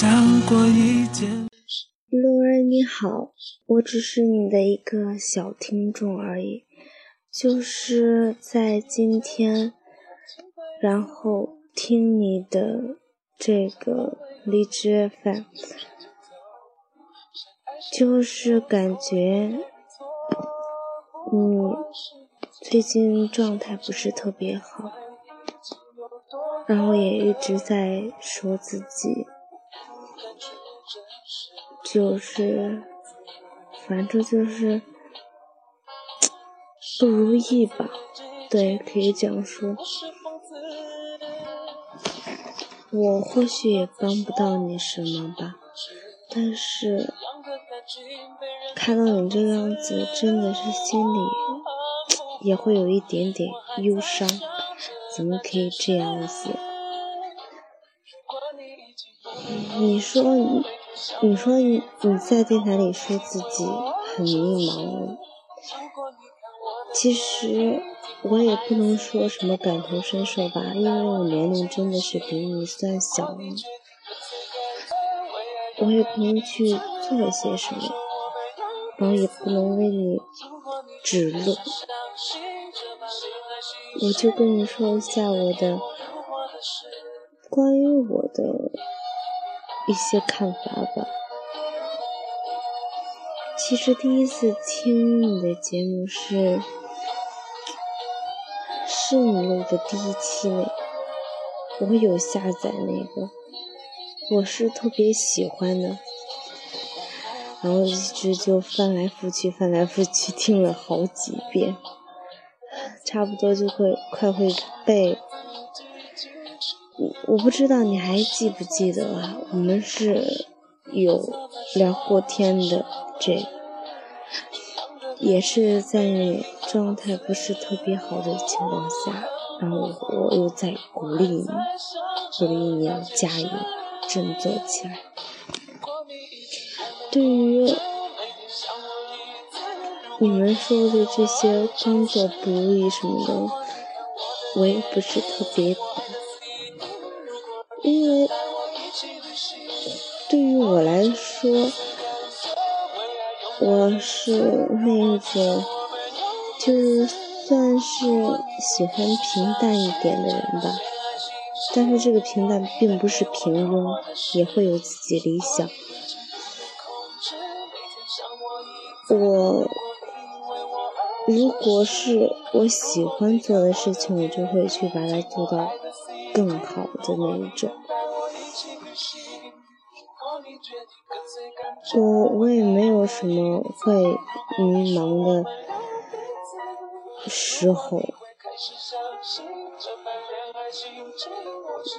想过一件路人你好，我只是你的一个小听众而已，就是在今天，然后听你的这个荔枝 FM，就是感觉你最近状态不是特别好。然后也一直在说自己，就是，反正就是不如意吧，对，可以这样说。我或许也帮不到你什么吧，但是看到你这个样子，真的是心里也会有一点点忧伤。怎么可以这样子？你说你你，说你你在电台里说自己很迷茫，其实我也不能说什么感同身受吧，因为我年龄真的是比你算小了，我也不能去做一些什么，然后也不能为你指路。我就跟你说一下我的关于我的一些看法吧。其实第一次听你的节目是是你录的第一期那，我有下载那个，我是特别喜欢的，然后一直就翻来覆去翻来覆去听了好几遍。差不多就会快会背，我不知道你还记不记得啊？我们是有聊过天的，这也是在状态不是特别好的情况下，然后我又在鼓励你，鼓励你要加油，振作起来。对于。你们说的这些工作不如意什么的，我也不是特别懂，因为对于我来说，我是那种就算是喜欢平淡一点的人吧，但是这个平淡并不是平庸，也会有自己理想。我。如果是我喜欢做的事情，我就会去把它做到更好的那一种。我我也没有什么会迷茫的时候，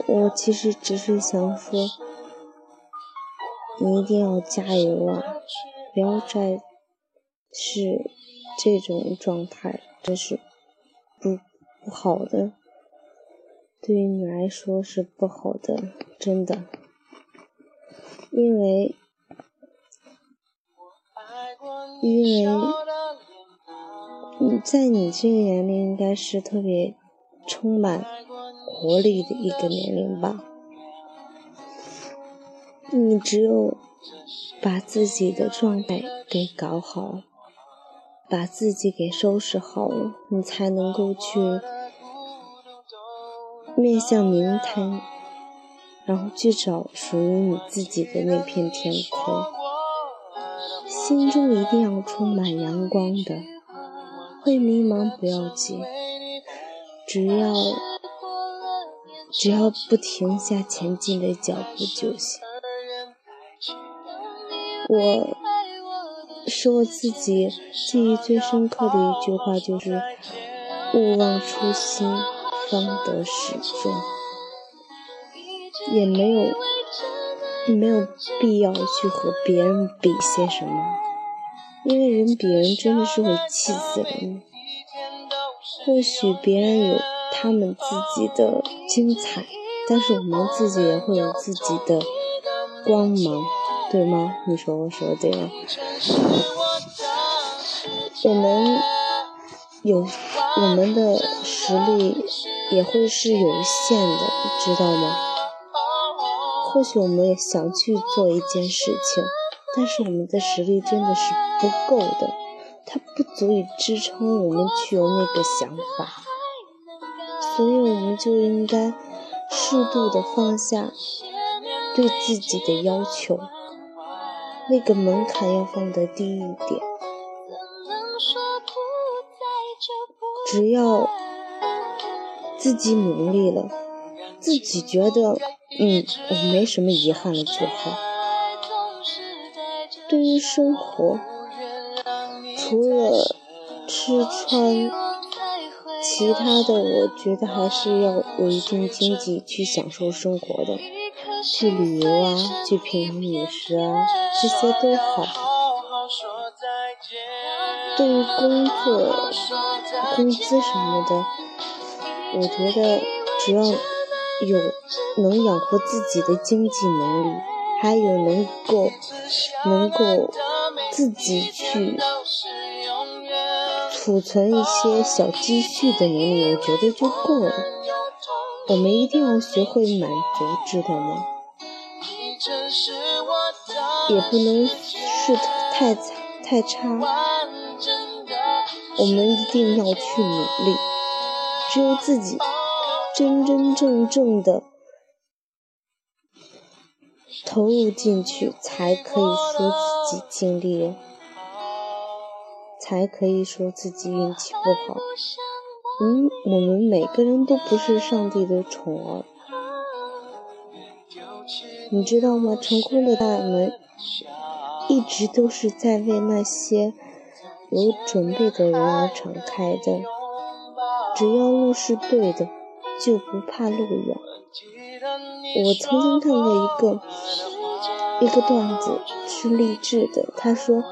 我其实只是想说，你一定要加油啊！不要再是。这种状态真是不不好的，对于你来说是不好的，真的，因为因为你在你这个年龄应该是特别充满活力的一个年龄吧，你只有把自己的状态给搞好。把自己给收拾好了，你才能够去面向明天，然后去找属于你自己的那片天空。心中一定要充满阳光的，会迷茫不要紧，只要只要不停下前进的脚步就行。我。是我自己记忆最深刻的一句话，就是“勿忘初心，方得始终”。也没有没有必要去和别人比些什么，因为人比人真的是会气死人。或许别人有他们自己的精彩，但是我们自己也会有自己的光芒。对吗？你说我说的对吗？我们有我们的实力也会是有限的，知道吗？或许我们也想去做一件事情，但是我们的实力真的是不够的，它不足以支撑我们去有那个想法，所以我们就应该适度的放下对自己的要求，那个门槛要放得低一点，只要自己努力了，自己觉得。嗯，我没什么遗憾了就好。对于生活，除了吃穿，其他的我觉得还是要有一定经济去享受生活的，去旅游啊，去品尝美食啊，这些都好。对于工作、工资什么的，我觉得只要。有能养活自己的经济能力，还有能够能够自己去储存一些小积蓄的能力，我觉得就够了。我们一定要学会满足，知道吗？也不能是太太差。我们一定要去努力，只有自己。真真正正的投入进去，才可以说自己尽力了，才可以说自己运气不好。嗯，我们每个人都不是上帝的宠儿，你知道吗？成功的大门一直都是在为那些有准备的人而敞开的，只要路是对的。就不怕路远。我曾经看过一个一个段子，是励志的。他说：“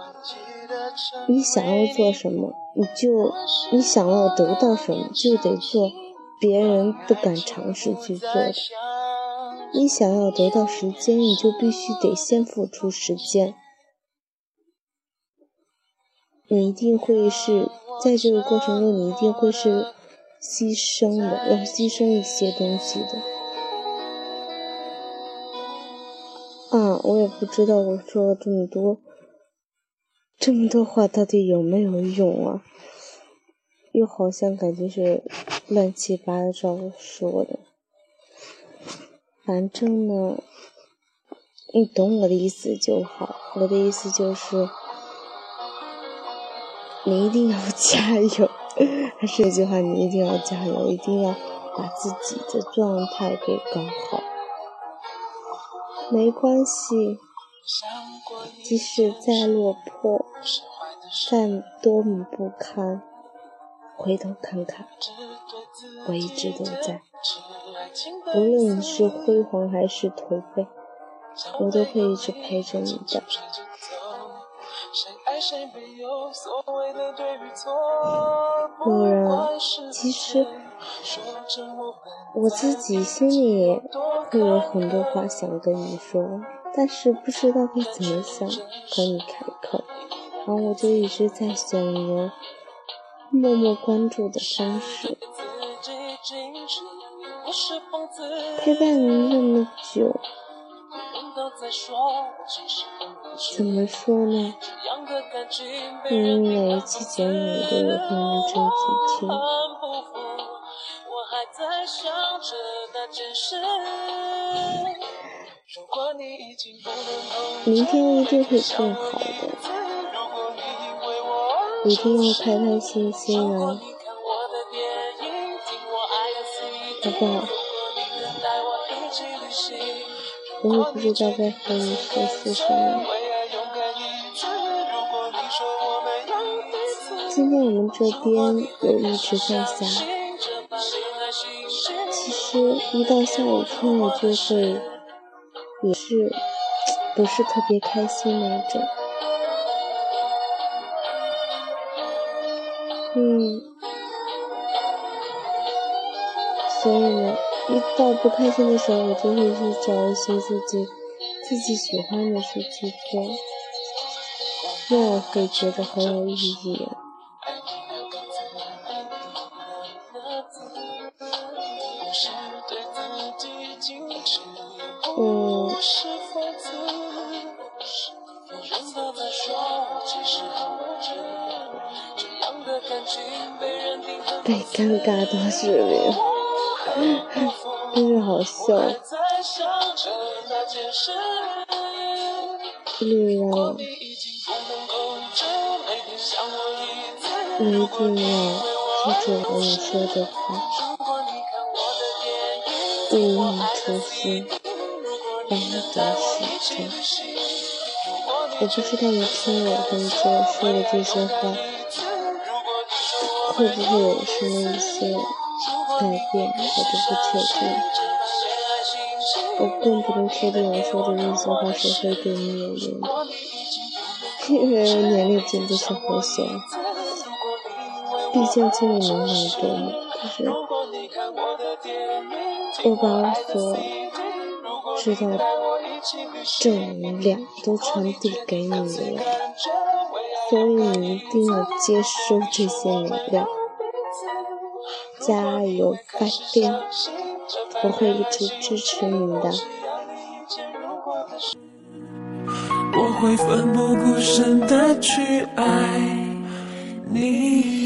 你想要做什么，你就你想要得到什么，就得做别人不敢尝试去做的。你想要得到时间，你就必须得先付出时间。你一定会是在这个过程中，你一定会是。”牺牲的，要牺牲一些东西的。啊，我也不知道我说了这么多，这么多话到底有没有用啊？又好像感觉是乱七八糟说的。反正呢，你懂我的意思就好。我的意思就是，你一定要加油。还是一句话，你一定要加油，一定要把自己的状态给搞好。没关系，即使再落魄，再多么不堪，回头看看，我一直都在。无论你是辉煌还是颓废，我都会一直陪着你的。有人，其实我自己心里会有很多话想跟你说，但是不知道该怎么想和你开口，然后我就一直在选择默默关注的方式，陪伴你那么久。怎么说呢？嗯，每一期节目我都有很认真去听。明天一定会更好的，一定要开开心心啊，好不好？我也不知道该和你说些什么。今天我们这边有一直在下，其实一到下雨天我就会也是不是特别开心那种。嗯，所以呢。一到不开心的时候，我就会去找一些自己自己喜欢的事去做，那我会觉得很有意义。嗯。被尴尬到失联，真是好笑。对呀，你一定要记住我说的话，勿忘初心，方得始终。我不知道你听我跟这说的这些话，会不会有什么一些改变，我都不确定。我更不能确定我说的那些话是会对你有用的，因为我年龄真的是很小，毕竟经历没那么多嘛。可是我把我所知道的正能量都传递给你了，所以你一定要接收这些能量，加油发电！我会一直支持你的。我会奋不顾身的去爱你。